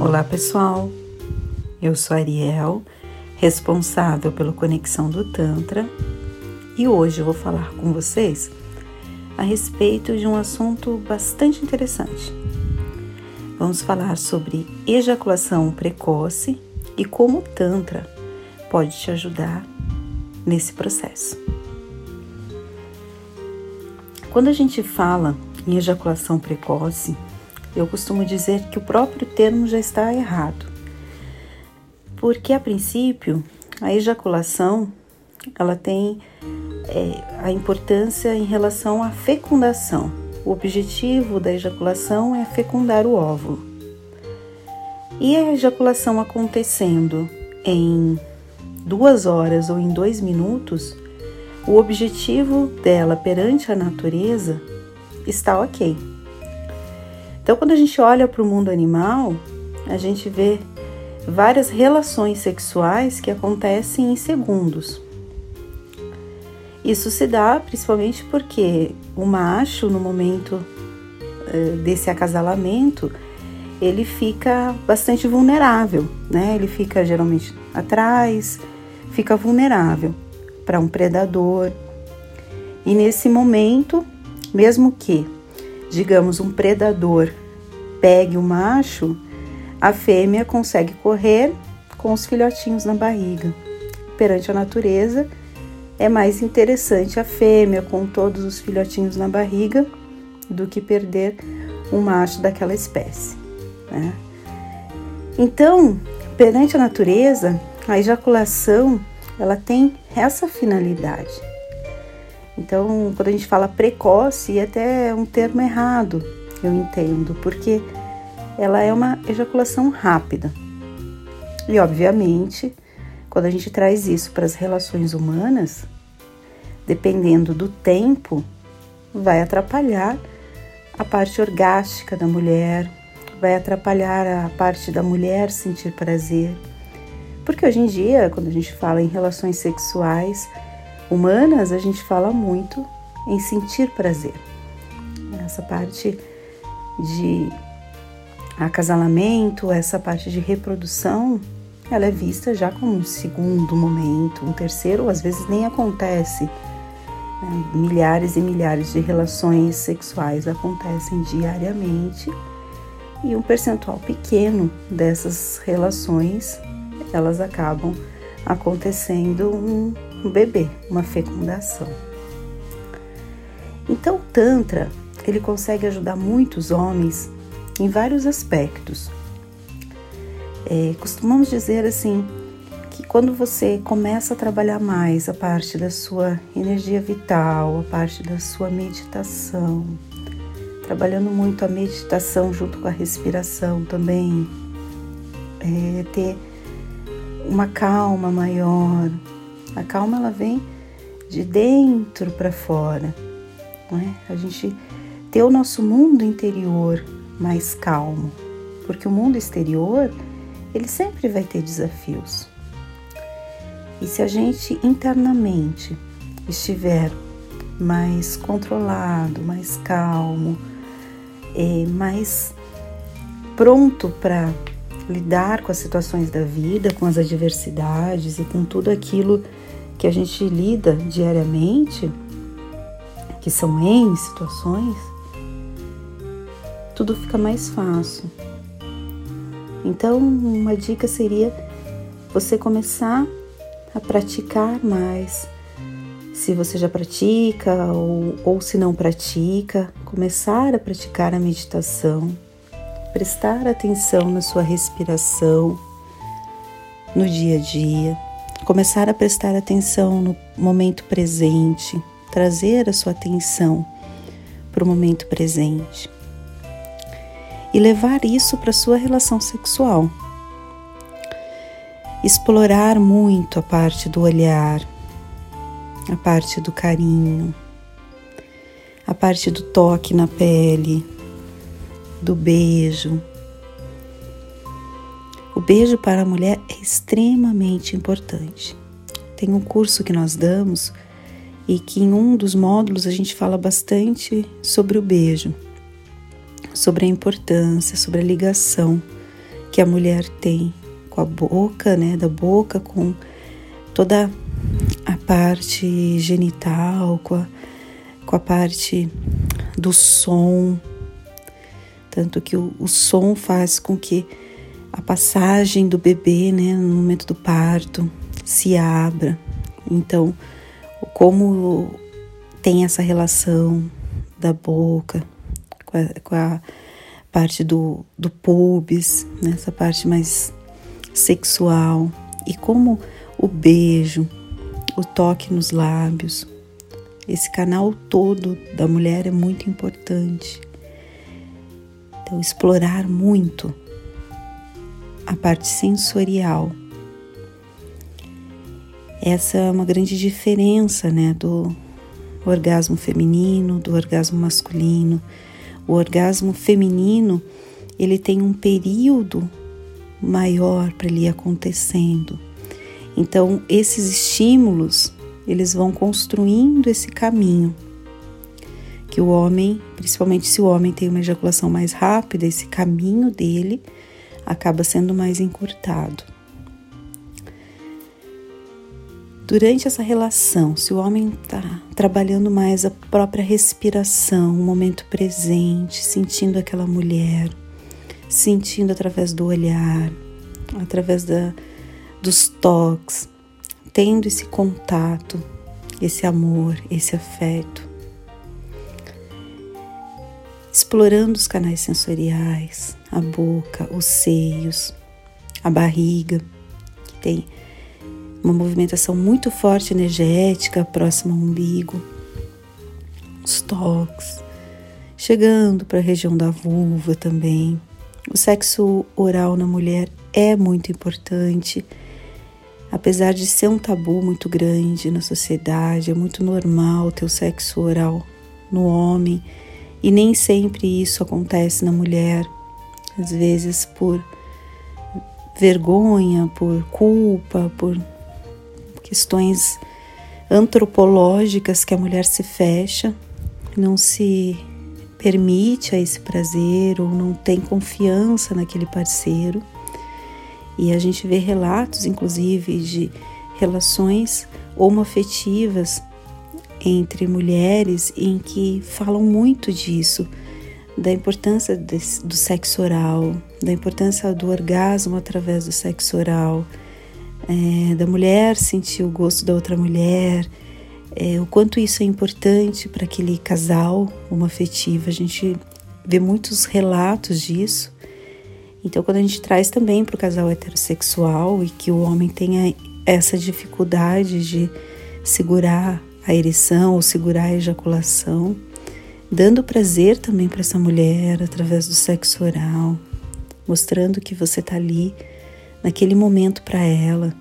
Olá pessoal, eu sou Ariel, responsável pela conexão do Tantra, e hoje eu vou falar com vocês a respeito de um assunto bastante interessante. Vamos falar sobre ejaculação precoce e como o Tantra pode te ajudar nesse processo. Quando a gente fala em ejaculação precoce, eu costumo dizer que o próprio termo já está errado. Porque a princípio, a ejaculação ela tem é, a importância em relação à fecundação. O objetivo da ejaculação é fecundar o óvulo. E a ejaculação acontecendo em duas horas ou em dois minutos, o objetivo dela perante a natureza está ok. Então, quando a gente olha para o mundo animal, a gente vê várias relações sexuais que acontecem em segundos. Isso se dá principalmente porque o macho, no momento uh, desse acasalamento, ele fica bastante vulnerável, né? Ele fica geralmente atrás, fica vulnerável para um predador. E nesse momento, mesmo que, digamos, um predador pegue o macho, a fêmea consegue correr com os filhotinhos na barriga. Perante a natureza, é mais interessante a fêmea com todos os filhotinhos na barriga do que perder um macho daquela espécie. Né? Então, perante a natureza, a ejaculação ela tem essa finalidade. Então, quando a gente fala precoce, é até um termo errado, eu entendo, porque ela é uma ejaculação rápida. E, obviamente, quando a gente traz isso para as relações humanas, dependendo do tempo, vai atrapalhar a parte orgástica da mulher, vai atrapalhar a parte da mulher sentir prazer. Porque hoje em dia, quando a gente fala em relações sexuais humanas, a gente fala muito em sentir prazer. Essa parte de acasalamento, essa parte de reprodução, ela é vista já como um segundo momento, um terceiro, às vezes nem acontece. Né? Milhares e milhares de relações sexuais acontecem diariamente e um percentual pequeno dessas relações elas acabam acontecendo um bebê, uma fecundação. Então, o Tantra ele consegue ajudar muitos homens em vários aspectos. É, costumamos dizer assim que quando você começa a trabalhar mais a parte da sua energia vital, a parte da sua meditação, trabalhando muito a meditação junto com a respiração também, é, ter uma calma maior. A calma ela vem de dentro para fora, não é? A gente ter o nosso mundo interior mais calmo, porque o mundo exterior ele sempre vai ter desafios. E se a gente internamente estiver mais controlado, mais calmo, é, mais pronto para lidar com as situações da vida, com as adversidades e com tudo aquilo que a gente lida diariamente, que são N situações, tudo fica mais fácil. Então, uma dica seria você começar a praticar mais. Se você já pratica ou, ou se não pratica, começar a praticar a meditação prestar atenção na sua respiração no dia a dia, começar a prestar atenção no momento presente, trazer a sua atenção para o momento presente e levar isso para sua relação sexual. Explorar muito a parte do olhar, a parte do carinho, a parte do toque na pele, do beijo. O beijo para a mulher é extremamente importante. Tem um curso que nós damos e que em um dos módulos a gente fala bastante sobre o beijo, sobre a importância, sobre a ligação que a mulher tem com a boca, né, da boca, com toda a parte genital, com a, com a parte do som, tanto que o, o som faz com que a passagem do bebê, né, no momento do parto, se abra. Então, como tem essa relação da boca com a, com a parte do, do pubis, né, essa parte mais sexual, e como o beijo, o toque nos lábios, esse canal todo da mulher é muito importante. Então, explorar muito a parte sensorial. Essa é uma grande diferença, né, do orgasmo feminino, do orgasmo masculino. O orgasmo feminino, ele tem um período maior para ele ir acontecendo. Então, esses estímulos, eles vão construindo esse caminho que o homem, principalmente se o homem tem uma ejaculação mais rápida, esse caminho dele acaba sendo mais encurtado. Durante essa relação, se o homem está trabalhando mais a própria respiração, o momento presente, sentindo aquela mulher, sentindo através do olhar, através da, dos toques, tendo esse contato, esse amor, esse afeto, explorando os canais sensoriais, a boca, os seios, a barriga, que tem uma movimentação muito forte energética próxima ao umbigo, os toques, chegando para a região da vulva também. O sexo oral na mulher é muito importante, apesar de ser um tabu muito grande na sociedade, é muito normal ter o sexo oral no homem. E nem sempre isso acontece na mulher, às vezes por vergonha, por culpa, por questões antropológicas que a mulher se fecha, não se permite a esse prazer ou não tem confiança naquele parceiro. E a gente vê relatos, inclusive, de relações homoafetivas entre mulheres em que falam muito disso, da importância desse, do sexo oral, da importância do orgasmo através do sexo oral, é, da mulher sentir o gosto da outra mulher, é, o quanto isso é importante para aquele casal homoafetivo. A gente vê muitos relatos disso. Então, quando a gente traz também para o casal heterossexual e que o homem tenha essa dificuldade de segurar a ereção ou segurar a ejaculação, dando prazer também para essa mulher através do sexo oral, mostrando que você está ali naquele momento para ela,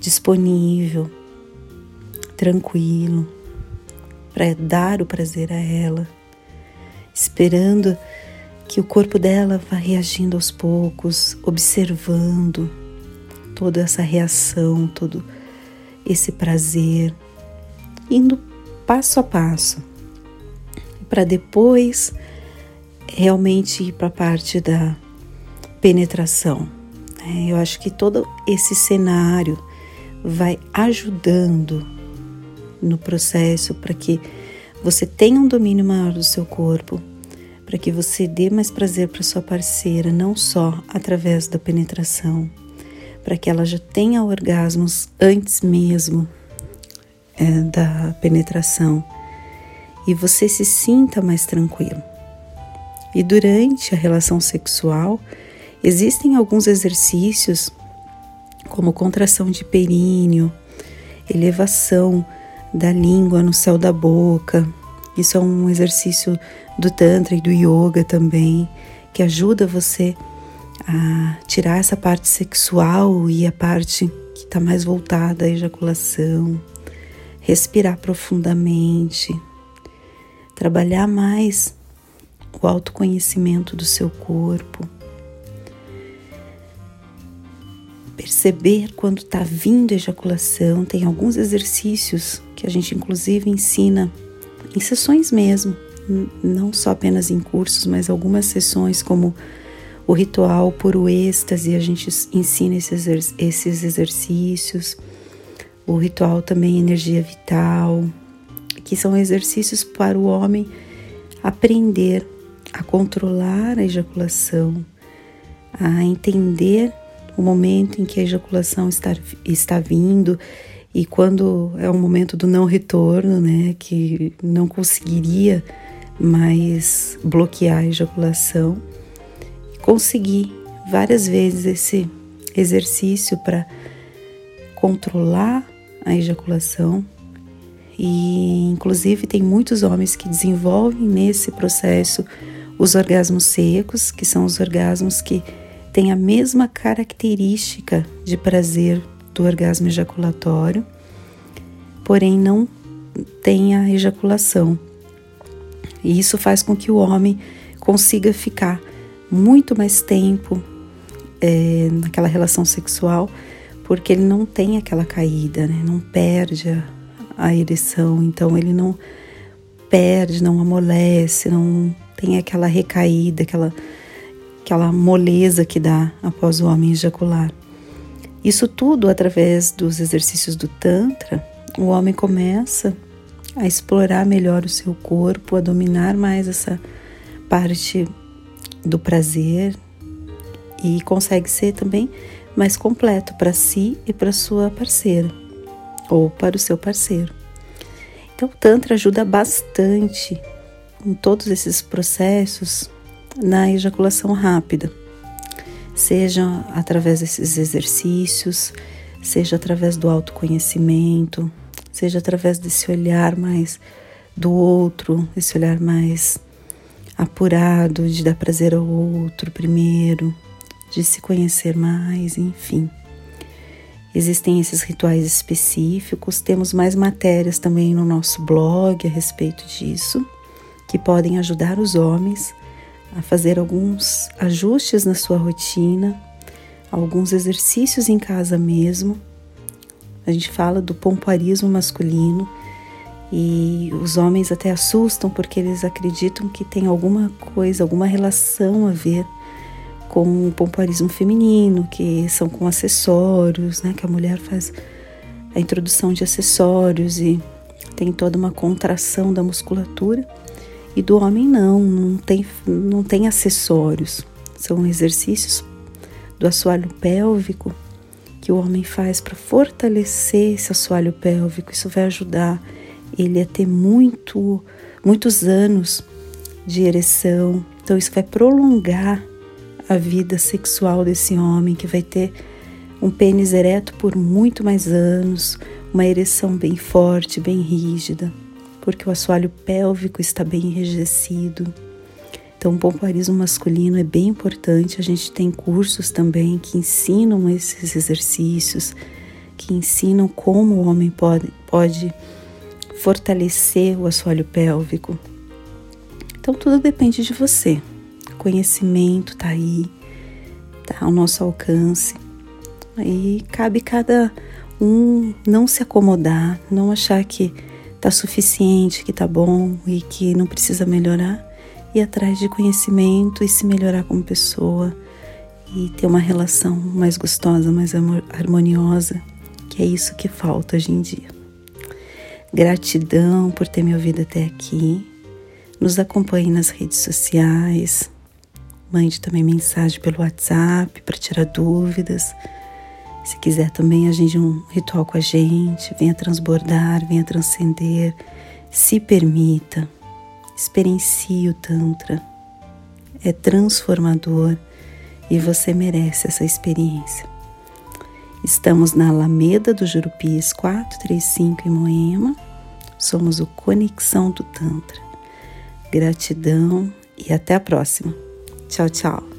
disponível, tranquilo, para dar o prazer a ela, esperando que o corpo dela vá reagindo aos poucos, observando toda essa reação, todo esse prazer indo passo a passo, para depois realmente ir para a parte da penetração. Né? Eu acho que todo esse cenário vai ajudando no processo para que você tenha um domínio maior do seu corpo, para que você dê mais prazer para sua parceira, não só através da penetração, para que ela já tenha orgasmos antes mesmo é, da penetração e você se sinta mais tranquilo. E durante a relação sexual, existem alguns exercícios, como contração de períneo, elevação da língua no céu da boca. Isso é um exercício do Tantra e do Yoga também, que ajuda você a tirar essa parte sexual e a parte que está mais voltada à ejaculação. Respirar profundamente, trabalhar mais o autoconhecimento do seu corpo, perceber quando está vindo a ejaculação. Tem alguns exercícios que a gente, inclusive, ensina em sessões mesmo, não só apenas em cursos, mas algumas sessões, como o ritual por o êxtase, a gente ensina esses, esses exercícios. O ritual também energia vital, que são exercícios para o homem aprender a controlar a ejaculação, a entender o momento em que a ejaculação está, está vindo e quando é o momento do não retorno, né, que não conseguiria mais bloquear a ejaculação consegui várias vezes esse exercício para controlar a ejaculação e inclusive tem muitos homens que desenvolvem nesse processo os orgasmos secos, que são os orgasmos que têm a mesma característica de prazer do orgasmo ejaculatório, porém não tem a ejaculação. E isso faz com que o homem consiga ficar muito mais tempo é, naquela relação sexual, porque ele não tem aquela caída, né? não perde a, a ereção, então ele não perde, não amolece, não tem aquela recaída, aquela, aquela moleza que dá após o homem ejacular. Isso tudo através dos exercícios do Tantra, o homem começa a explorar melhor o seu corpo, a dominar mais essa parte do prazer e consegue ser também mais completo para si e para sua parceira ou para o seu parceiro. Então, o Tantra ajuda bastante em todos esses processos na ejaculação rápida, seja através desses exercícios, seja através do autoconhecimento, seja através desse olhar mais do outro, esse olhar mais apurado, de dar prazer ao outro primeiro, de se conhecer mais, enfim. Existem esses rituais específicos, temos mais matérias também no nosso blog a respeito disso, que podem ajudar os homens a fazer alguns ajustes na sua rotina, alguns exercícios em casa mesmo. A gente fala do pompoarismo masculino, e os homens até assustam porque eles acreditam que tem alguma coisa, alguma relação a ver com o pompoarismo feminino, que são com acessórios, né? Que a mulher faz a introdução de acessórios e tem toda uma contração da musculatura. E do homem não, não tem, não tem acessórios. São exercícios do assoalho pélvico que o homem faz para fortalecer esse assoalho pélvico. Isso vai ajudar ele ia ter muito, muitos anos de ereção. Então isso vai prolongar a vida sexual desse homem que vai ter um pênis ereto por muito mais anos, uma ereção bem forte, bem rígida, porque o assoalho pélvico está bem enrijecido. Então, o pompoarismo masculino é bem importante. A gente tem cursos também que ensinam esses exercícios, que ensinam como o homem pode, pode fortalecer o assoalho pélvico. Então tudo depende de você. O conhecimento está aí, está ao nosso alcance. Aí cabe cada um não se acomodar, não achar que está suficiente, que está bom e que não precisa melhorar, ir atrás de conhecimento e se melhorar como pessoa e ter uma relação mais gostosa, mais harmoniosa, que é isso que falta hoje em dia. Gratidão por ter me ouvido até aqui. Nos acompanhe nas redes sociais. Mande também mensagem pelo WhatsApp para tirar dúvidas. Se quiser também agende um ritual com a gente, venha transbordar, venha transcender. Se permita, experiencie o Tantra. É transformador e você merece essa experiência. Estamos na Alameda do Jurupis 435 em Moema. Somos o Conexão do Tantra. Gratidão e até a próxima. Tchau, tchau.